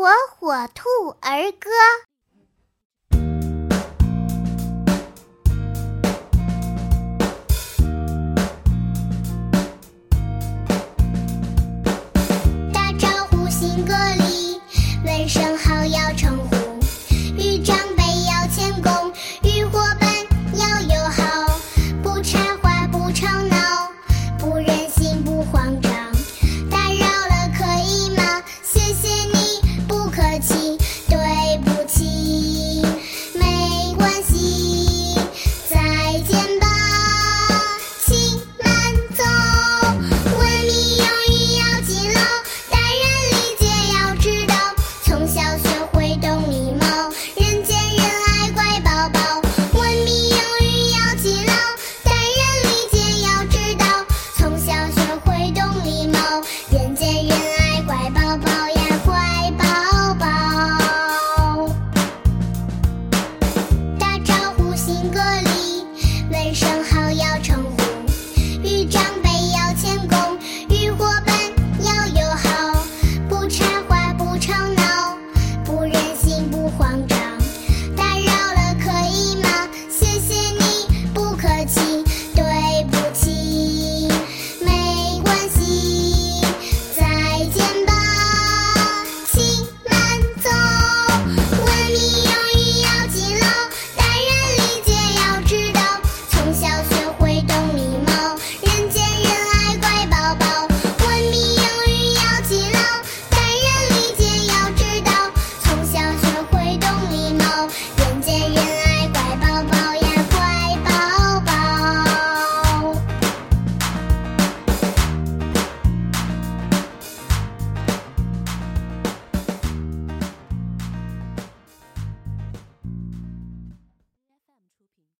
火火兔儿歌。打招呼新歌歌里，问声。